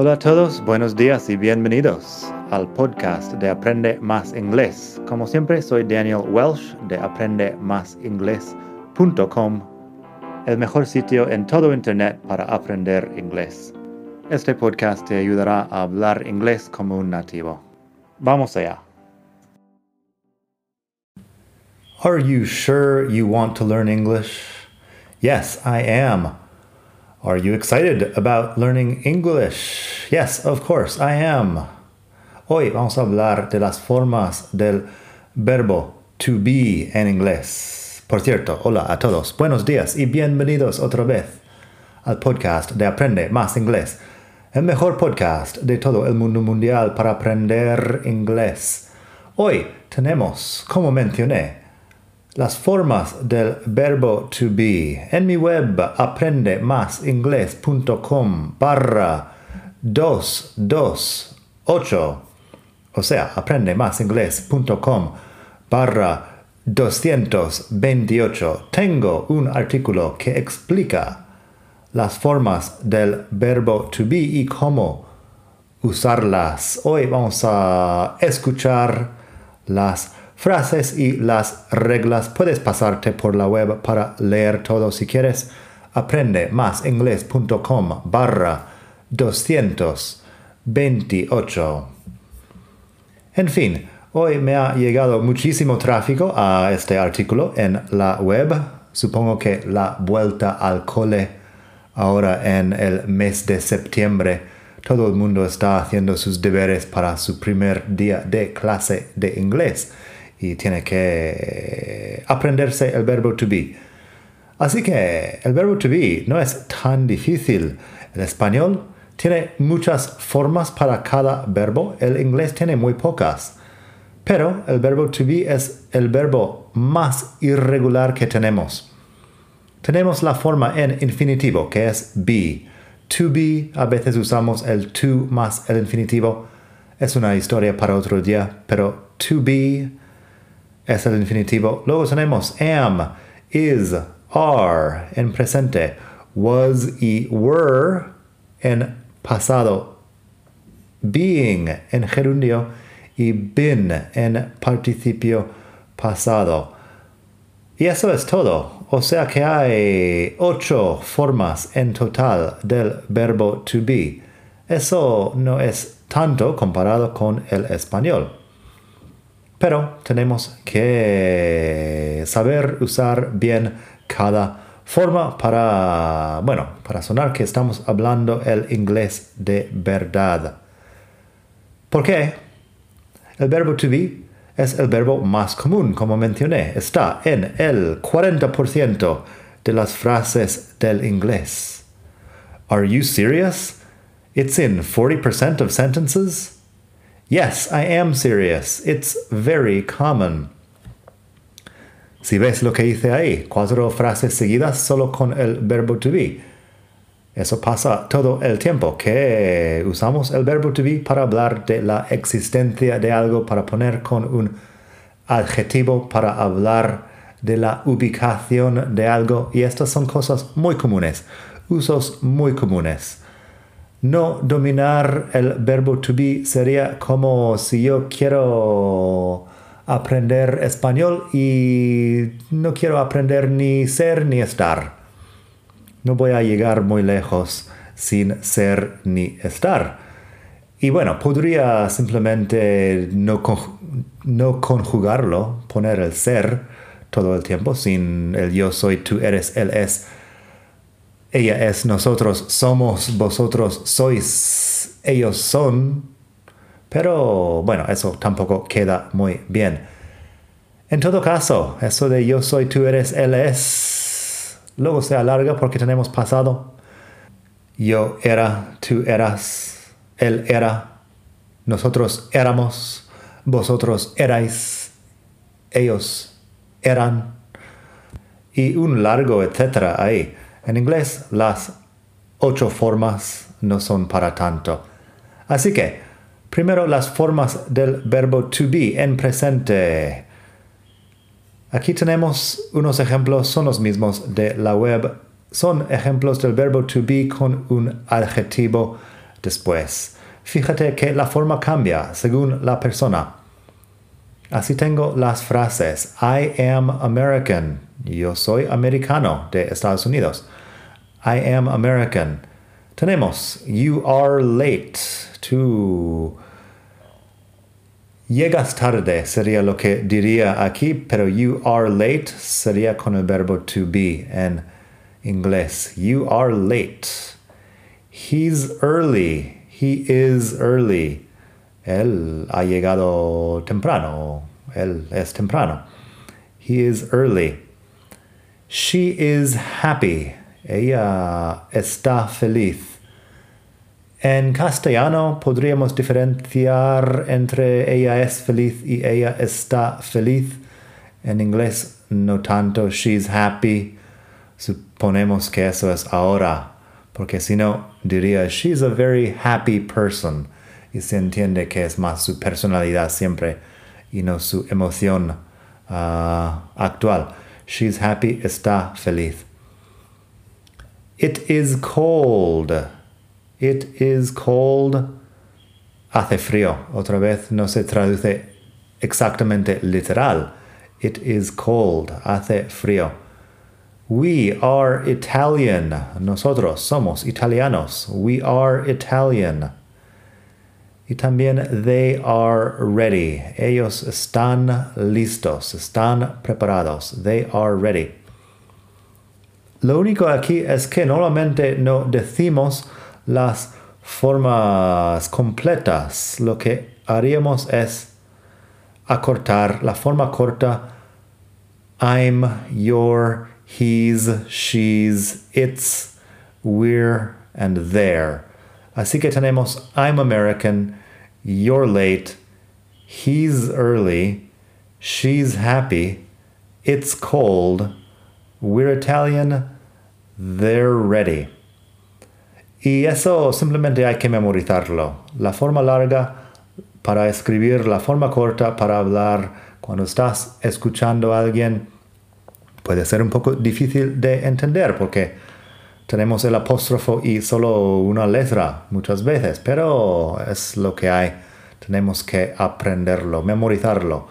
Hola a todos, buenos días y bienvenidos al podcast de Aprende Más Inglés. Como siempre, soy Daniel Welsh de aprendemásinglés.com, el mejor sitio en todo Internet para aprender inglés. Este podcast te ayudará a hablar inglés como un nativo. Vamos allá. Are you sure you want to learn English? Yes, I am. Are you excited about learning English? Yes, of course, I am. Hoy vamos a hablar de las formas del verbo to be en inglés. Por cierto, hola a todos, buenos días y bienvenidos otra vez al podcast de Aprende Más Inglés, el mejor podcast de todo el mundo mundial para aprender inglés. Hoy tenemos, como mencioné, las formas del verbo to be. En mi web aprendemasingles.com barra 228. O sea, aprendemasingles.com barra 228. Tengo un artículo que explica las formas del verbo to be y cómo usarlas. Hoy vamos a escuchar las frases y las reglas. Puedes pasarte por la web para leer todo si quieres. Aprende más inglés.com barra 228. En fin, hoy me ha llegado muchísimo tráfico a este artículo en la web. Supongo que la vuelta al cole ahora en el mes de septiembre. Todo el mundo está haciendo sus deberes para su primer día de clase de inglés y tiene que aprenderse el verbo to be. Así que el verbo to be no es tan difícil. El español tiene muchas formas para cada verbo, el inglés tiene muy pocas. Pero el verbo to be es el verbo más irregular que tenemos. Tenemos la forma en infinitivo, que es be. To be, a veces usamos el to más el infinitivo. Es una historia para otro día, pero to be es el infinitivo. Luego tenemos am, is, are en presente, was y were en pasado, being en gerundio y been en participio pasado. Y eso es todo. O sea que hay ocho formas en total del verbo to be. Eso no es tanto comparado con el español. Pero tenemos que saber usar bien cada forma para, bueno, para sonar que estamos hablando el inglés de verdad. ¿Por qué? El verbo to be es el verbo más común, como mencioné. Está en el 40% de las frases del inglés. Are you serious? It's in 40% of sentences? Yes, I am serious. It's very common. Si ves lo que hice ahí, cuatro frases seguidas solo con el verbo to be. Eso pasa todo el tiempo, que usamos el verbo to be para hablar de la existencia de algo, para poner con un adjetivo, para hablar de la ubicación de algo. Y estas son cosas muy comunes, usos muy comunes. No dominar el verbo to be sería como si yo quiero aprender español y no quiero aprender ni ser ni estar. No voy a llegar muy lejos sin ser ni estar. Y bueno, podría simplemente no, no conjugarlo, poner el ser todo el tiempo sin el yo soy, tú eres, él es ella es nosotros somos, vosotros sois, ellos son. Pero bueno, eso tampoco queda muy bien. En todo caso, eso de yo soy, tú eres, él es, luego se alarga porque tenemos pasado. Yo era, tú eras, él era, nosotros éramos, vosotros erais, ellos eran. Y un largo etcétera ahí. En inglés las ocho formas no son para tanto. Así que, primero las formas del verbo to be en presente. Aquí tenemos unos ejemplos, son los mismos de la web. Son ejemplos del verbo to be con un adjetivo después. Fíjate que la forma cambia según la persona. Así tengo las frases I am American. Yo soy americano de Estados Unidos. I am American. Tenemos you are late. Tú llegas tarde sería lo que diría aquí, pero you are late sería con el verbo to be en inglés. You are late. He's early. He is early. Él ha llegado temprano. Él es temprano. He is early. She is happy. Ella está feliz. En castellano podríamos diferenciar entre ella es feliz y ella está feliz. En inglés no tanto. She's happy. Suponemos que eso es ahora. Porque si no, diría, she's a very happy person. Y se entiende que es más su personalidad siempre y no su emoción uh, actual. She's happy, está feliz. It is cold. It is cold. Hace frío. Otra vez no se traduce exactamente literal. It is cold. Hace frío. We are Italian. Nosotros somos italianos. We are Italian. Y también they are ready. Ellos están listos, están preparados. They are ready. Lo único aquí es que normalmente no decimos las formas completas. Lo que haríamos es acortar la forma corta I'm, your, he's, she's, it's, we're, and there. Así que tenemos I'm American, you're late, he's early, she's happy, it's cold, we're Italian, they're ready. Y eso simplemente hay que memorizarlo. La forma larga para escribir, la forma corta para hablar. Cuando estás escuchando a alguien, puede ser un poco difícil de entender porque tenemos el apóstrofo y solo una letra muchas veces, pero es lo que hay. Tenemos que aprenderlo, memorizarlo.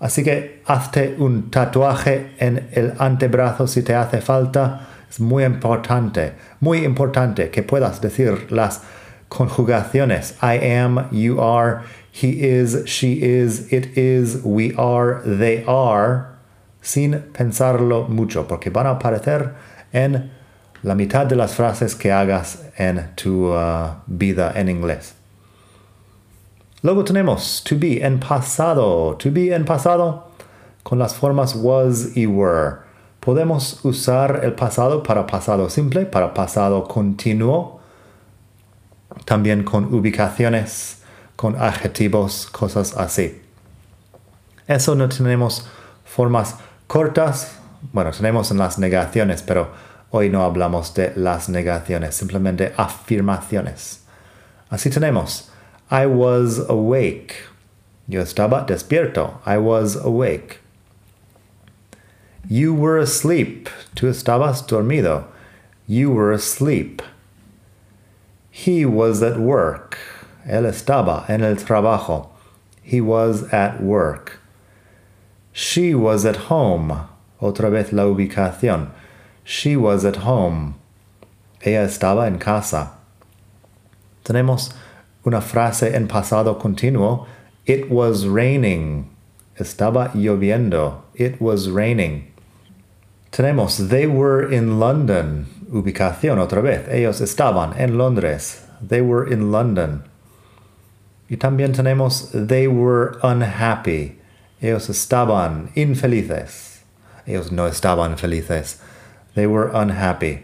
Así que hazte un tatuaje en el antebrazo si te hace falta. Es muy importante, muy importante que puedas decir las conjugaciones. I am, you are, he is, she is, it is, we are, they are, sin pensarlo mucho, porque van a aparecer en la mitad de las frases que hagas en tu uh, vida en inglés. Luego tenemos to be en pasado. To be en pasado con las formas was y were. Podemos usar el pasado para pasado simple, para pasado continuo, también con ubicaciones, con adjetivos, cosas así. Eso no tenemos formas cortas, bueno, tenemos en las negaciones, pero Hoy no hablamos de las negaciones, simplemente afirmaciones. Así tenemos, I was awake. Yo estaba despierto. I was awake. You were asleep. Tú estabas dormido. You were asleep. He was at work. Él estaba en el trabajo. He was at work. She was at home. Otra vez la ubicación. She was at home. Ella estaba en casa. Tenemos una frase en pasado continuo. It was raining. Estaba lloviendo. It was raining. Tenemos they were in London. Ubicación otra vez. Ellos estaban en Londres. They were in London. Y también tenemos they were unhappy. Ellos estaban infelices. Ellos no estaban felices. They were unhappy.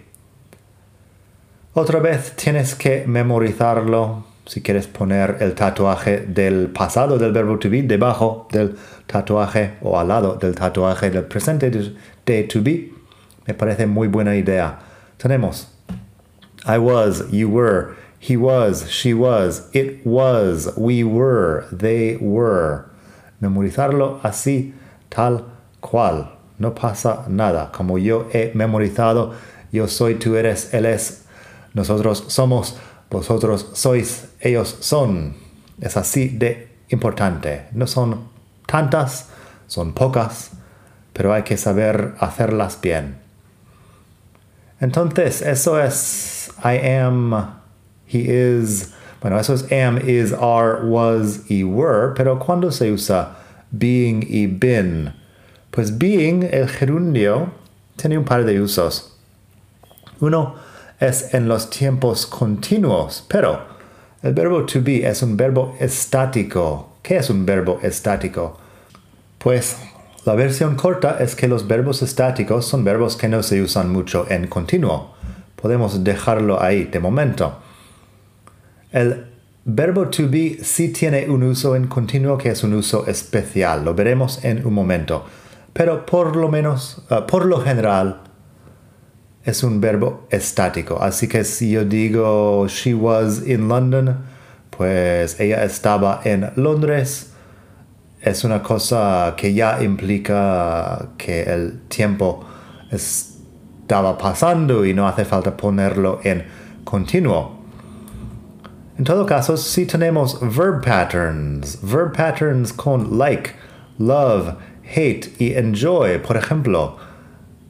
Otra vez tienes que memorizarlo si quieres poner el tatuaje del pasado del verbo to be debajo del tatuaje o al lado del tatuaje del presente de to be. Me parece muy buena idea. Tenemos I was, you were, he was, she was, it was, we were, they were. Memorizarlo así, tal cual no pasa nada. Como yo he memorizado, yo soy, tú eres, él es, nosotros somos, Vosotros sois, ellos son. Es así de importante. No son tantas, son pocas, pero hay que saber hacerlas bien. Entonces, eso es I am, he is. Bueno, eso es am, is, are, was y were, pero cuando se usa being y been? Pues being, el gerundio, tiene un par de usos. Uno es en los tiempos continuos, pero el verbo to be es un verbo estático. ¿Qué es un verbo estático? Pues la versión corta es que los verbos estáticos son verbos que no se usan mucho en continuo. Podemos dejarlo ahí de momento. El verbo to be sí tiene un uso en continuo que es un uso especial. Lo veremos en un momento. Pero por lo menos, uh, por lo general, es un verbo estático. Así que si yo digo she was in London, pues ella estaba en Londres es una cosa que ya implica que el tiempo estaba pasando y no hace falta ponerlo en continuo. En todo caso, si tenemos verb patterns, verb patterns con like, love, hate y enjoy, por ejemplo,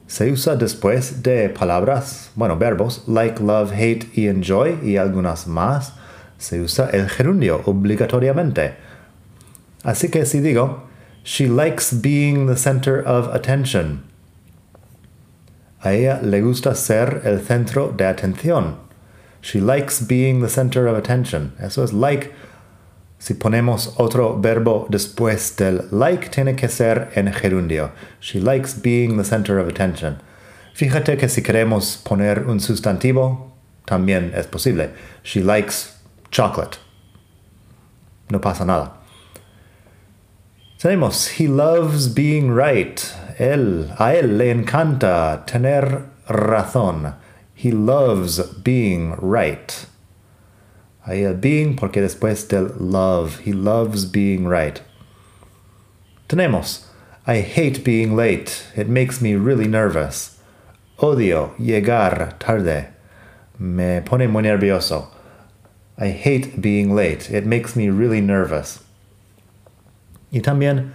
se usa después de palabras, bueno, verbos like, love, hate y enjoy y algunas más, se usa el gerundio obligatoriamente. Así que si digo, she likes being the center of attention. A ella le gusta ser el centro de atención. She likes being the center of attention. Eso es like. Si ponemos otro verbo después del like, tiene que ser en gerundio. She likes being the center of attention. Fíjate que si queremos poner un sustantivo, también es posible. She likes chocolate. No pasa nada. Tenemos, he loves being right. Él, a él le encanta tener razón. He loves being right. Ahí el being porque después del love. He loves being right. Tenemos, I hate being late. It makes me really nervous. Odio llegar tarde. Me pone muy nervioso. I hate being late. It makes me really nervous. Y también,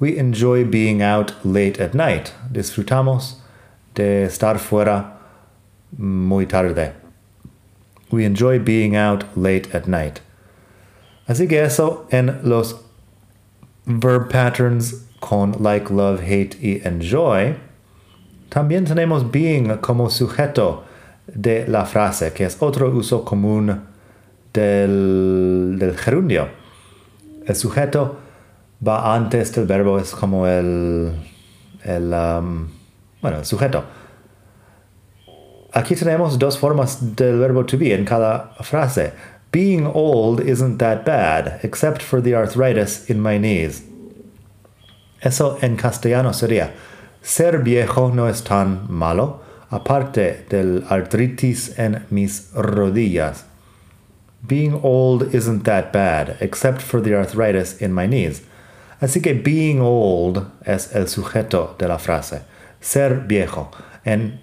we enjoy being out late at night. Disfrutamos de estar fuera muy tarde. We enjoy being out late at night. Así que eso en los verb patterns con like, love, hate y enjoy. También tenemos being como sujeto de la frase, que es otro uso común del, del gerundio. El sujeto va antes del verbo, es como el, el um, bueno, el sujeto. Aquí tenemos dos formas del verbo to be en cada frase. Being old isn't that bad, except for the arthritis in my knees. Eso en castellano sería, ser viejo no es tan malo, aparte del artritis en mis rodillas. Being old isn't that bad, except for the arthritis in my knees. Así que being old es el sujeto de la frase. Ser viejo. En,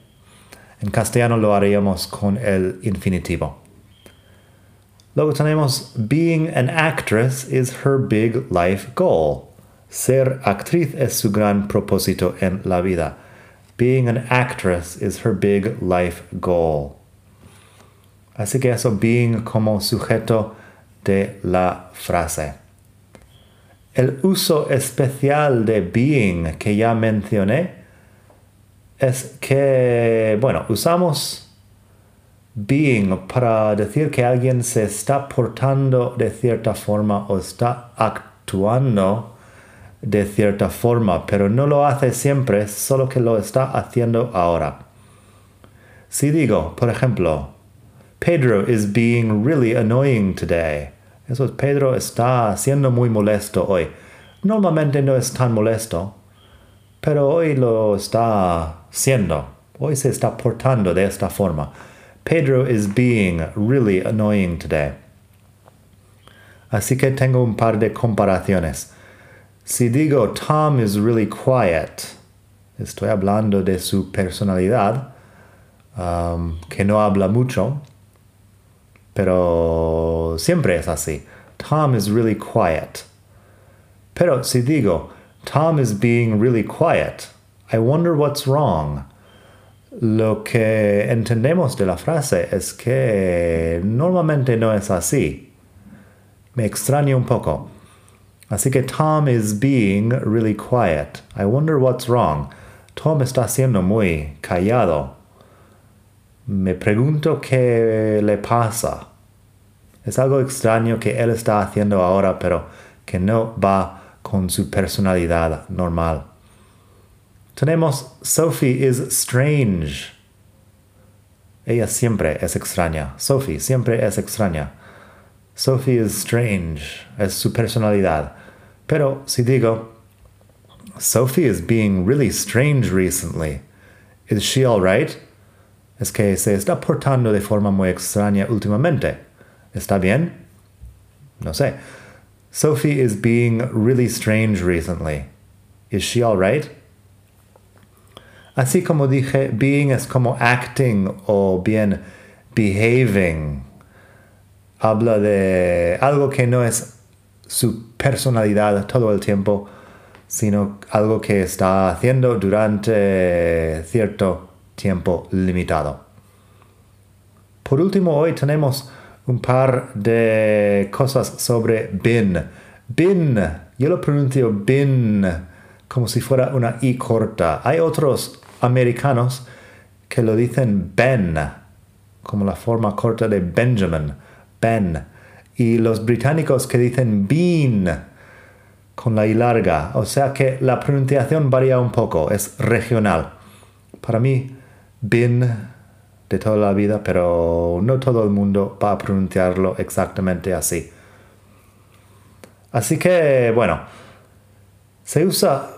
en castellano lo haríamos con el infinitivo. Luego tenemos being an actress is her big life goal. Ser actriz es su gran propósito en la vida. Being an actress is her big life goal. Así que eso being como sujeto de la frase. El uso especial de being que ya mencioné es que, bueno, usamos being para decir que alguien se está portando de cierta forma o está actuando de cierta forma, pero no lo hace siempre, solo que lo está haciendo ahora. Si digo, por ejemplo, Pedro is being really annoying today. Eso es, Pedro está siendo muy molesto hoy. Normalmente no es tan molesto, pero hoy lo está siendo. Hoy se está portando de esta forma. Pedro is being really annoying today. Así que tengo un par de comparaciones. Si digo Tom is really quiet, estoy hablando de su personalidad, um, que no habla mucho. pero siempre es así. Tom is really quiet. Pero si digo, Tom is being really quiet, I wonder what's wrong. Lo que entendemos de la frase es que normalmente no es así. Me extraña un poco. Así que Tom is being really quiet. I wonder what's wrong. Tom está siendo muy callado. Me pregunto qué le pasa. Es algo extraño que él está haciendo ahora, pero que no va con su personalidad normal. Tenemos Sophie is strange. Ella siempre es extraña. Sophie siempre es extraña. Sophie is strange. Es su personalidad. Pero si digo, Sophie is being really strange recently. Is she all right? Es que se está portando de forma muy extraña últimamente. ¿Está bien? No sé. Sophie is being really strange recently. Is she all right? Así como dije, being es como acting o bien behaving. Habla de algo que no es su personalidad todo el tiempo, sino algo que está haciendo durante cierto tiempo limitado. Por último, hoy tenemos un par de cosas sobre bin. Bin, yo lo pronuncio bin como si fuera una i corta. Hay otros americanos que lo dicen Ben, como la forma corta de Benjamin, Ben y los británicos que dicen bean con la I larga. O sea que la pronunciación varía un poco, es regional. Para mí, bin de toda la vida, pero no todo el mundo va a pronunciarlo exactamente así. Así que, bueno, se usa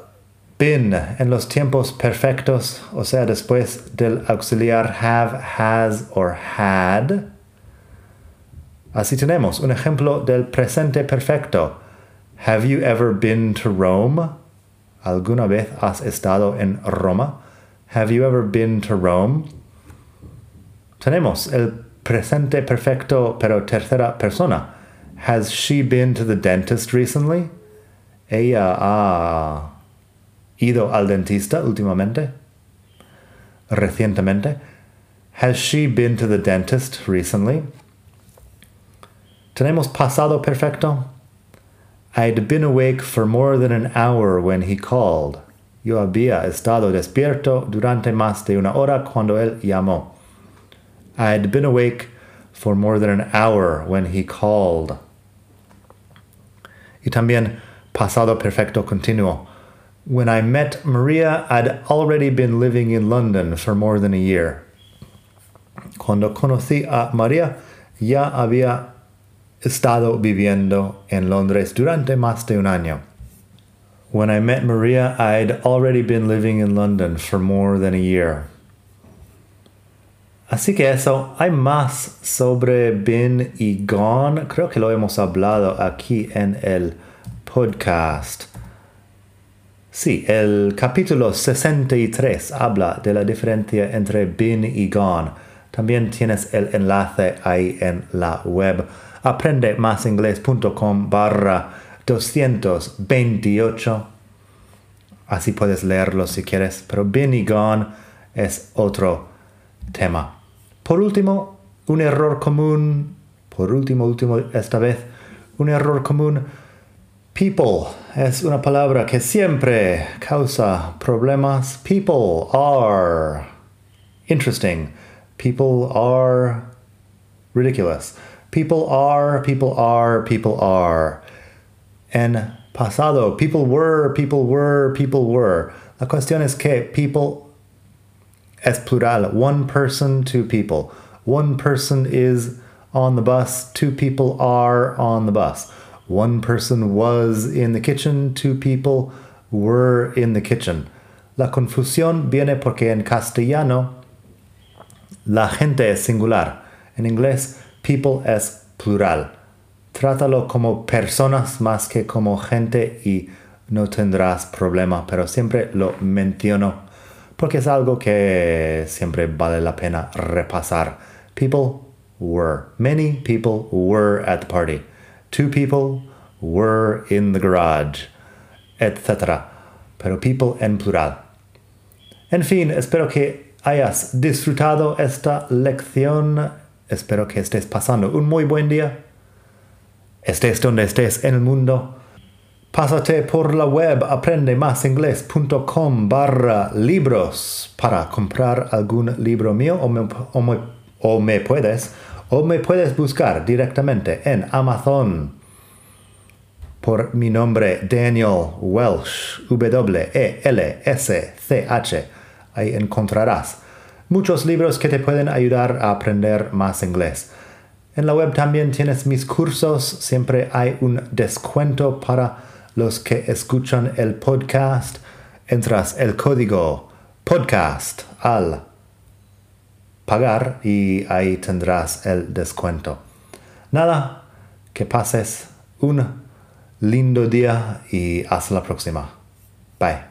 been en los tiempos perfectos, o sea, después del auxiliar have, has or had. Así tenemos un ejemplo del presente perfecto. Have you ever been to Rome? ¿Alguna vez has estado en Roma? Have you ever been to Rome? Tenemos el presente perfecto pero tercera persona. Has she been to the dentist recently? Ella ha ido al dentista últimamente? Recientemente? Has she been to the dentist recently? Tenemos pasado perfecto. I'd been awake for more than an hour when he called. Yo había estado despierto durante más de una hora cuando él llamó. I'd been awake for more than an hour when he called. Y también pasado perfecto continuo. When I met Maria, I'd already been living in London for more than a year. Cuando conocí a María, ya había estado viviendo en Londres durante más de un año. When I met Maria, I'd already been living in London for more than a year. Así que eso, hay más sobre been y gone. Creo que lo hemos hablado aquí en el podcast. Sí, el capítulo 63 habla de la diferencia entre been y gone. También tienes el enlace ahí en la web aprendemasingles.com barra 228. Así puedes leerlo si quieres, pero been y gone es otro tema. Por último, un error común, por último, último esta vez, un error común. People es una palabra que siempre causa problemas. People are interesting. People are ridiculous. People are, people are, people are. En pasado, people were, people were, people were. La cuestión es que people es plural. One person, two people. One person is on the bus, two people are on the bus. One person was in the kitchen, two people were in the kitchen. La confusión viene porque en castellano la gente es singular. En inglés, people es plural. Trátalo como personas más que como gente y no tendrás problema, pero siempre lo menciono porque es algo que siempre vale la pena repasar. People were. Many people were at the party. Two people were in the garage, etc. Pero people en plural. En fin, espero que hayas disfrutado esta lección. Espero que estés pasando un muy buen día. Estés donde estés en el mundo. Pásate por la web aprendemasingles.com barra libros para comprar algún libro mío o me, o, me, o me, puedes o me puedes buscar directamente en Amazon por mi nombre Daniel Welsh W-E-L-S-C-H ahí encontrarás muchos libros que te pueden ayudar a aprender más inglés. En la web también tienes mis cursos, siempre hay un descuento para los que escuchan el podcast. Entras el código podcast al pagar y ahí tendrás el descuento. Nada, que pases un lindo día y hasta la próxima. Bye.